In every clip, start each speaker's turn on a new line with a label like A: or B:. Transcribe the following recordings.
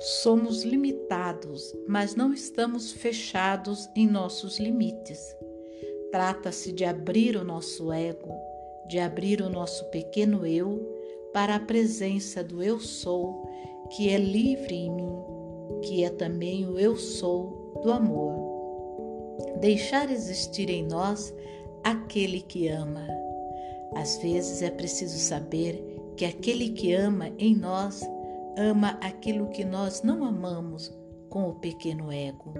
A: Somos limitados, mas não estamos fechados em nossos limites. Trata-se de abrir o nosso ego, de abrir o nosso pequeno eu para a presença do Eu Sou, que é livre em mim, que é também o Eu Sou do amor. Deixar existir em nós aquele que ama. Às vezes é preciso saber que aquele que ama em nós ama aquilo que nós não amamos com o pequeno ego.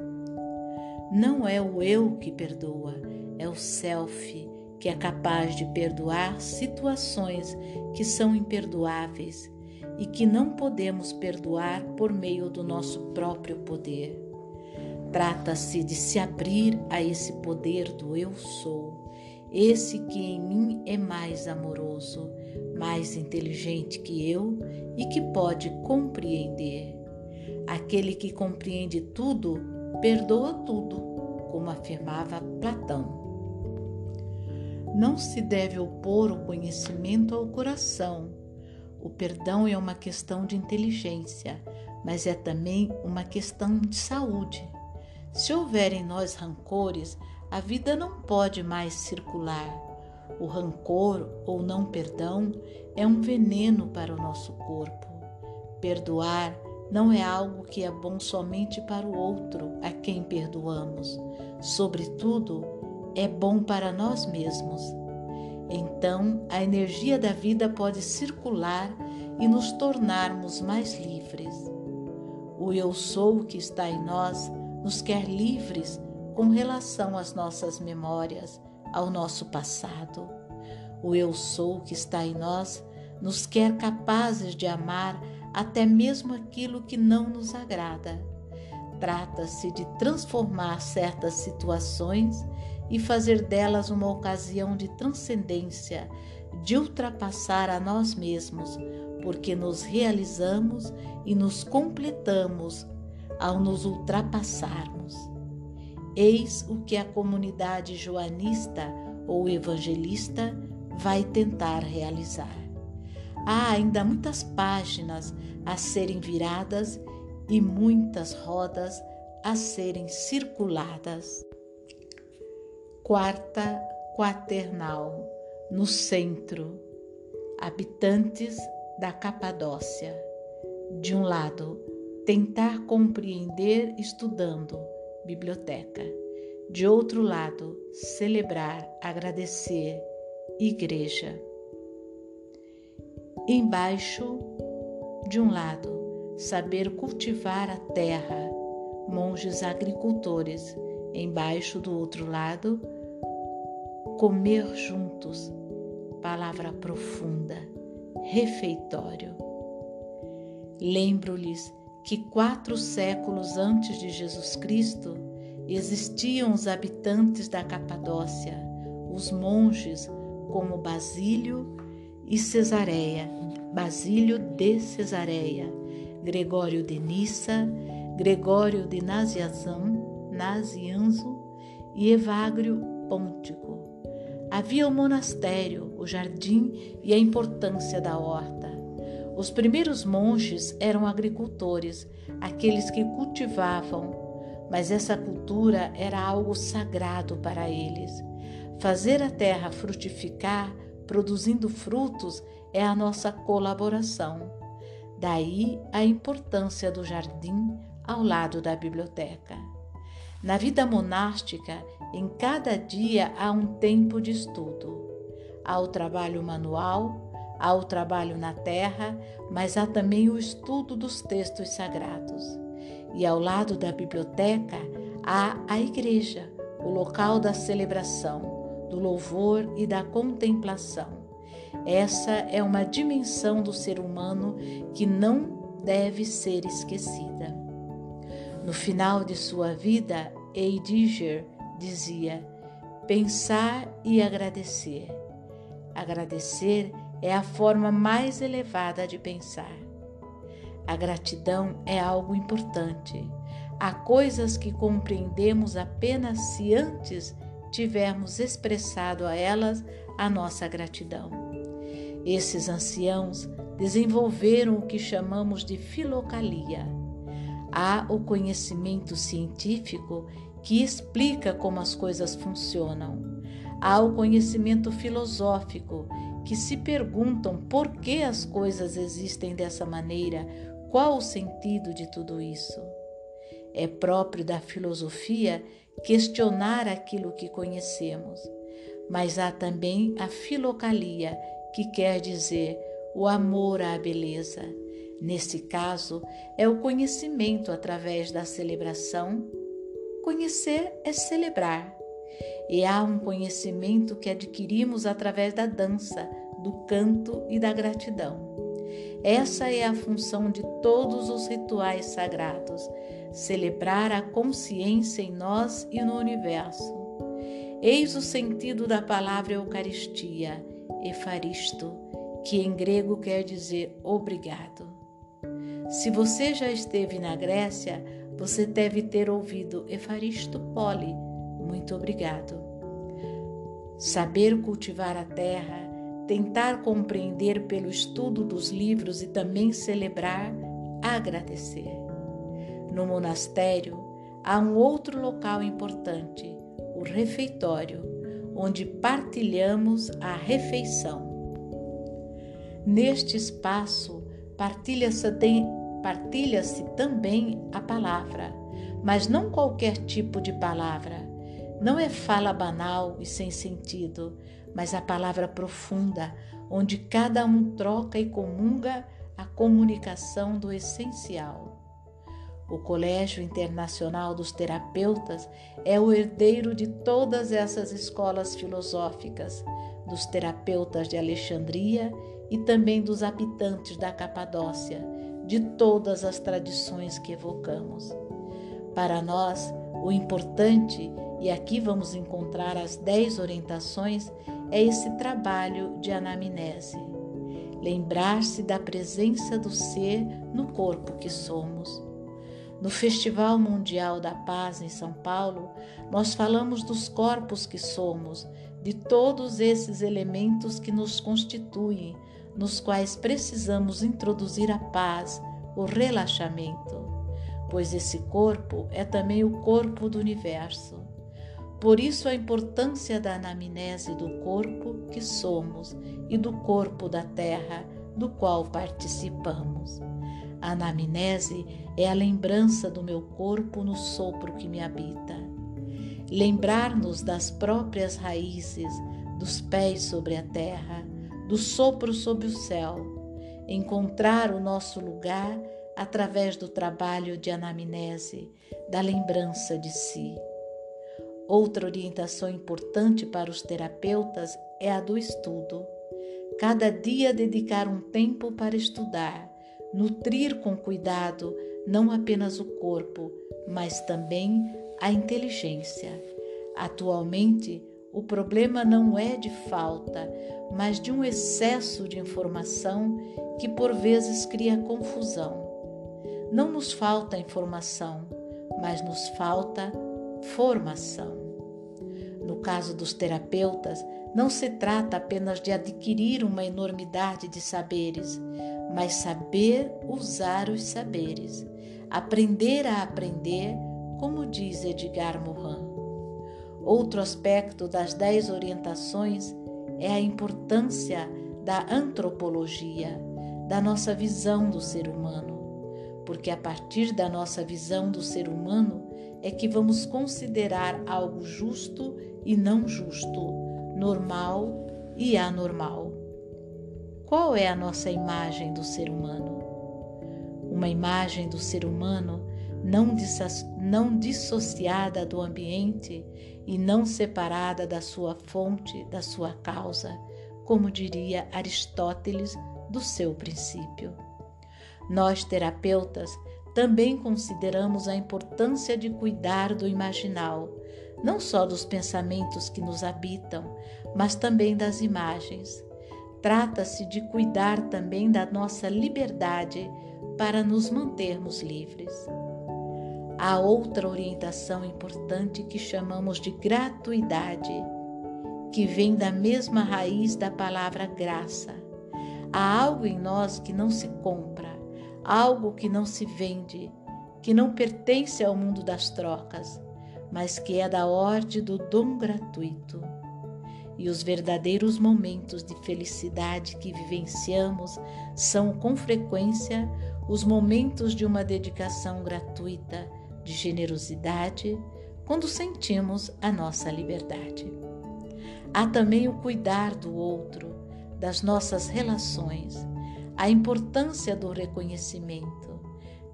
A: Não é o eu que perdoa, é o self que é capaz de perdoar situações que são imperdoáveis e que não podemos perdoar por meio do nosso próprio poder. Trata-se de se abrir a esse poder do eu sou, esse que em mim é mais amoroso, mais inteligente que eu e que pode compreender. Aquele que compreende tudo, perdoa tudo, como afirmava Platão. Não se deve opor o conhecimento ao coração. O perdão é uma questão de inteligência, mas é também uma questão de saúde. Se houver em nós rancores, a vida não pode mais circular. O rancor ou não perdão é um veneno para o nosso corpo. Perdoar não é algo que é bom somente para o outro a quem perdoamos. Sobretudo, é bom para nós mesmos. Então, a energia da vida pode circular e nos tornarmos mais livres. O Eu Sou que está em nós nos quer livres com relação às nossas memórias, ao nosso passado. O Eu Sou que está em nós nos quer capazes de amar até mesmo aquilo que não nos agrada. Trata-se de transformar certas situações e fazer delas uma ocasião de transcendência, de ultrapassar a nós mesmos, porque nos realizamos e nos completamos ao nos ultrapassarmos. Eis o que a comunidade joanista ou evangelista vai tentar realizar. Há ainda muitas páginas a serem viradas e muitas rodas a serem circuladas. Quarta quaternal, no centro, habitantes da Capadócia. De um lado, tentar compreender estudando, biblioteca. De outro lado, celebrar, agradecer, igreja. Embaixo, de um lado, saber cultivar a terra, monges agricultores. Embaixo do outro lado, comer juntos, palavra profunda, refeitório. Lembro-lhes que quatro séculos antes de Jesus Cristo existiam os habitantes da Capadócia, os monges como Basílio e Cesareia, Basílio de Cesareia, Gregório de Nissa, Gregório de Nazianzão, Nazianzo e Evagrio Pôntico. Havia o monastério, o jardim e a importância da horta. Os primeiros monges eram agricultores, aqueles que cultivavam, mas essa cultura era algo sagrado para eles. Fazer a terra frutificar, produzindo frutos, é a nossa colaboração. Daí a importância do jardim ao lado da biblioteca. Na vida monástica, em cada dia há um tempo de estudo. Há o trabalho manual, há o trabalho na terra, mas há também o estudo dos textos sagrados. E ao lado da biblioteca há a igreja, o local da celebração, do louvor e da contemplação. Essa é uma dimensão do ser humano que não deve ser esquecida. No final de sua vida, Heidegger dizia: pensar e agradecer. Agradecer é a forma mais elevada de pensar. A gratidão é algo importante. Há coisas que compreendemos apenas se antes tivermos expressado a elas a nossa gratidão. Esses anciãos desenvolveram o que chamamos de filocalia. Há o conhecimento científico que explica como as coisas funcionam. Há o conhecimento filosófico que se perguntam por que as coisas existem dessa maneira, qual o sentido de tudo isso. É próprio da filosofia questionar aquilo que conhecemos, mas há também a filocalia, que quer dizer o amor à beleza. Nesse caso, é o conhecimento através da celebração. Conhecer é celebrar. E há um conhecimento que adquirimos através da dança, do canto e da gratidão. Essa é a função de todos os rituais sagrados: celebrar a consciência em nós e no universo. Eis o sentido da palavra Eucaristia, Efaristo, que em grego quer dizer obrigado. Se você já esteve na Grécia, você deve ter ouvido Efaristo Poli, muito obrigado. Saber cultivar a terra, tentar compreender pelo estudo dos livros e também celebrar, agradecer. No monastério há um outro local importante, o refeitório, onde partilhamos a refeição. Neste espaço partilha-se partilha também a palavra, mas não qualquer tipo de palavra. Não é fala banal e sem sentido, mas a palavra profunda, onde cada um troca e comunga a comunicação do essencial. O Colégio Internacional dos Terapeutas é o herdeiro de todas essas escolas filosóficas, dos terapeutas de Alexandria e também dos habitantes da Capadócia, de todas as tradições que evocamos. Para nós, o importante, e aqui vamos encontrar as dez orientações, é esse trabalho de anamnese. Lembrar-se da presença do ser no corpo que somos. No Festival Mundial da Paz em São Paulo, nós falamos dos corpos que somos, de todos esses elementos que nos constituem, nos quais precisamos introduzir a paz, o relaxamento, pois esse corpo é também o corpo do universo. Por isso, a importância da anamnese do corpo que somos e do corpo da terra do qual participamos. A anamnese é a lembrança do meu corpo no sopro que me habita. Lembrar-nos das próprias raízes, dos pés sobre a terra, do sopro sob o céu. Encontrar o nosso lugar através do trabalho de anamnese, da lembrança de si. Outra orientação importante para os terapeutas é a do estudo. Cada dia dedicar um tempo para estudar, nutrir com cuidado não apenas o corpo, mas também a inteligência. Atualmente, o problema não é de falta, mas de um excesso de informação que por vezes cria confusão. Não nos falta informação, mas nos falta formação. No caso dos terapeutas, não se trata apenas de adquirir uma enormidade de saberes, mas saber usar os saberes, aprender a aprender, como diz Edgar Morin. Outro aspecto das dez orientações é a importância da antropologia, da nossa visão do ser humano, porque a partir da nossa visão do ser humano é que vamos considerar algo justo e não justo, normal e anormal. Qual é a nossa imagem do ser humano? Uma imagem do ser humano não, não dissociada do ambiente e não separada da sua fonte, da sua causa, como diria Aristóteles do seu princípio. Nós, terapeutas, também consideramos a importância de cuidar do imaginal, não só dos pensamentos que nos habitam, mas também das imagens. Trata-se de cuidar também da nossa liberdade para nos mantermos livres. Há outra orientação importante que chamamos de gratuidade, que vem da mesma raiz da palavra graça. Há algo em nós que não se compra, algo que não se vende, que não pertence ao mundo das trocas, mas que é da ordem do dom gratuito. E os verdadeiros momentos de felicidade que vivenciamos são, com frequência, os momentos de uma dedicação gratuita, de generosidade, quando sentimos a nossa liberdade. Há também o cuidar do outro, das nossas relações, a importância do reconhecimento,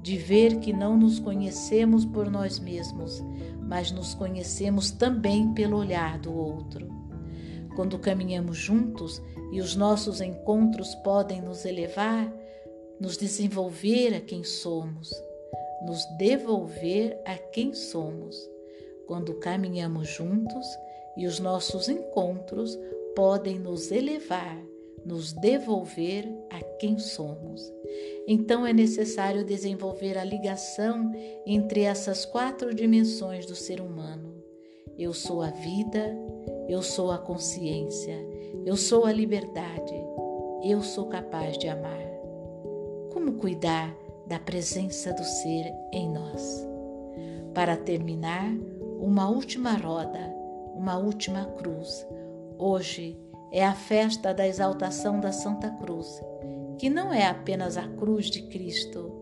A: de ver que não nos conhecemos por nós mesmos, mas nos conhecemos também pelo olhar do outro. Quando caminhamos juntos e os nossos encontros podem nos elevar, nos desenvolver a quem somos, nos devolver a quem somos. Quando caminhamos juntos e os nossos encontros podem nos elevar, nos devolver a quem somos. Então é necessário desenvolver a ligação entre essas quatro dimensões do ser humano. Eu sou a vida, eu sou a consciência, eu sou a liberdade, eu sou capaz de amar. Como cuidar da presença do ser em nós? Para terminar, uma última roda, uma última cruz. Hoje é a festa da exaltação da Santa Cruz, que não é apenas a cruz de Cristo,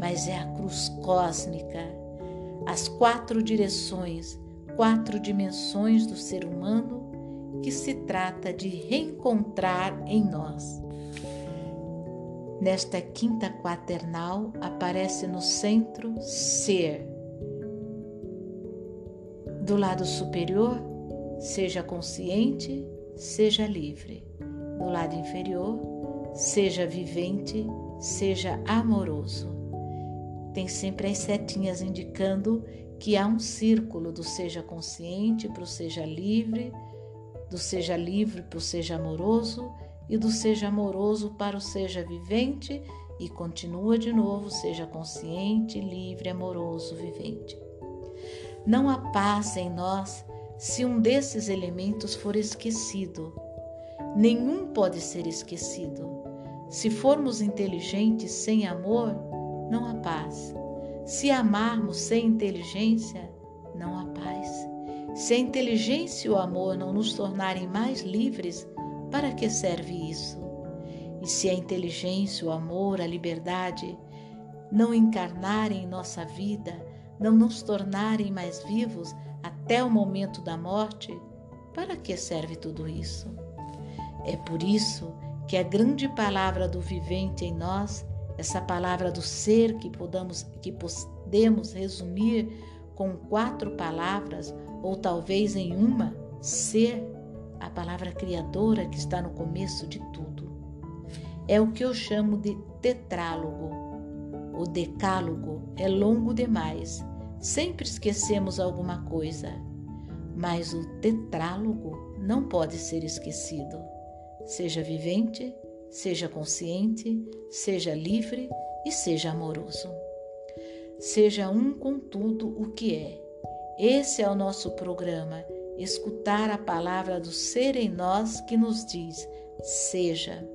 A: mas é a cruz cósmica, as quatro direções, quatro dimensões do ser humano que se trata de reencontrar em nós. Nesta quinta quaternal aparece no centro ser. Do lado superior, seja consciente, seja livre. Do lado inferior, seja vivente, seja amoroso. Tem sempre as setinhas indicando que há um círculo do seja consciente para o seja livre, do seja livre para o seja amoroso e do seja amoroso para o seja vivente e continua de novo, seja consciente, livre, amoroso, vivente. Não há paz em nós se um desses elementos for esquecido. Nenhum pode ser esquecido. Se formos inteligentes sem amor, não há paz. Se amarmos sem inteligência, não há paz. Se a inteligência e o amor não nos tornarem mais livres, para que serve isso? E se a inteligência, o amor, a liberdade não encarnarem em nossa vida, não nos tornarem mais vivos até o momento da morte, para que serve tudo isso? É por isso que a grande palavra do vivente em nós, essa palavra do ser que podamos que podemos resumir com quatro palavras ou talvez em uma, ser, a palavra criadora que está no começo de tudo. É o que eu chamo de tetrálogo. O decálogo é longo demais, sempre esquecemos alguma coisa, mas o tetrálogo não pode ser esquecido. Seja vivente, seja consciente, seja livre e seja amoroso. Seja um com tudo o que é. Esse é o nosso programa escutar a palavra do ser em nós que nos diz: seja.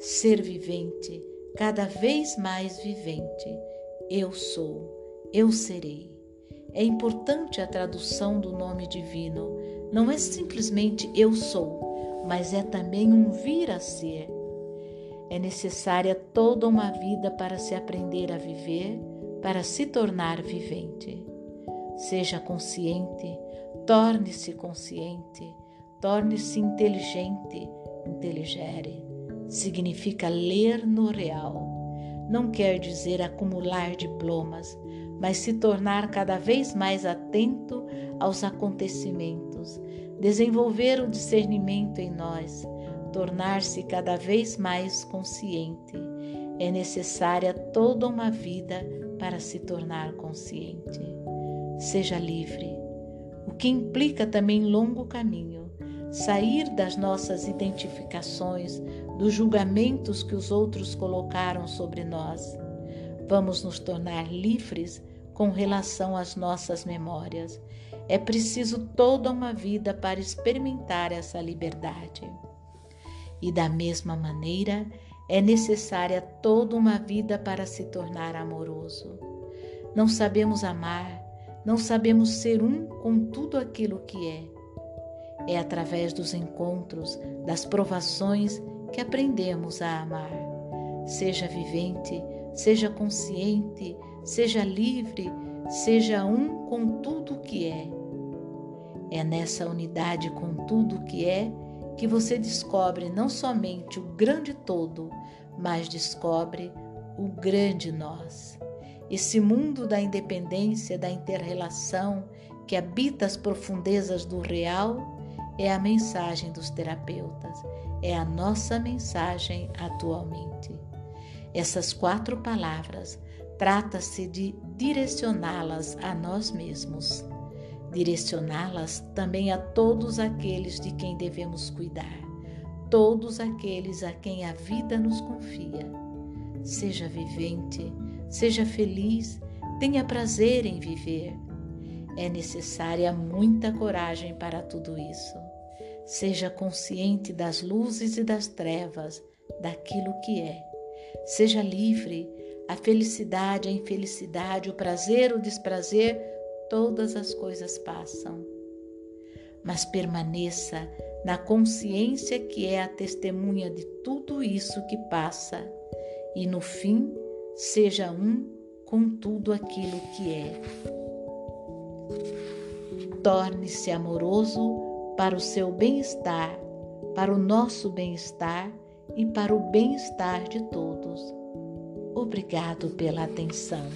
A: Ser vivente, cada vez mais vivente. Eu sou, eu serei. É importante a tradução do nome divino. Não é simplesmente eu sou, mas é também um vir a ser. É necessária toda uma vida para se aprender a viver, para se tornar vivente. Seja consciente, Torne-se consciente, torne-se inteligente. Inteligere significa ler no real. Não quer dizer acumular diplomas, mas se tornar cada vez mais atento aos acontecimentos, desenvolver o discernimento em nós, tornar-se cada vez mais consciente. É necessária toda uma vida para se tornar consciente. Seja livre o que implica também longo caminho, sair das nossas identificações, dos julgamentos que os outros colocaram sobre nós. Vamos nos tornar livres com relação às nossas memórias. É preciso toda uma vida para experimentar essa liberdade. E da mesma maneira, é necessária toda uma vida para se tornar amoroso. Não sabemos amar, não sabemos ser um com tudo aquilo que é. É através dos encontros, das provações, que aprendemos a amar. Seja vivente, seja consciente, seja livre, seja um com tudo que é. É nessa unidade com tudo que é que você descobre não somente o grande todo, mas descobre o grande nós. Esse mundo da independência, da interrelação que habita as profundezas do real é a mensagem dos terapeutas, é a nossa mensagem atualmente. Essas quatro palavras trata-se de direcioná-las a nós mesmos, direcioná-las também a todos aqueles de quem devemos cuidar, todos aqueles a quem a vida nos confia. Seja vivente, seja feliz, tenha prazer em viver. É necessária muita coragem para tudo isso. Seja consciente das luzes e das trevas, daquilo que é. Seja livre, a felicidade, a infelicidade, o prazer, o desprazer, todas as coisas passam. Mas permaneça na consciência que é a testemunha de tudo isso que passa e no fim seja um com tudo aquilo que é. Torne-se amoroso para o seu bem-estar, para o nosso bem-estar e para o bem-estar de todos. Obrigado pela atenção.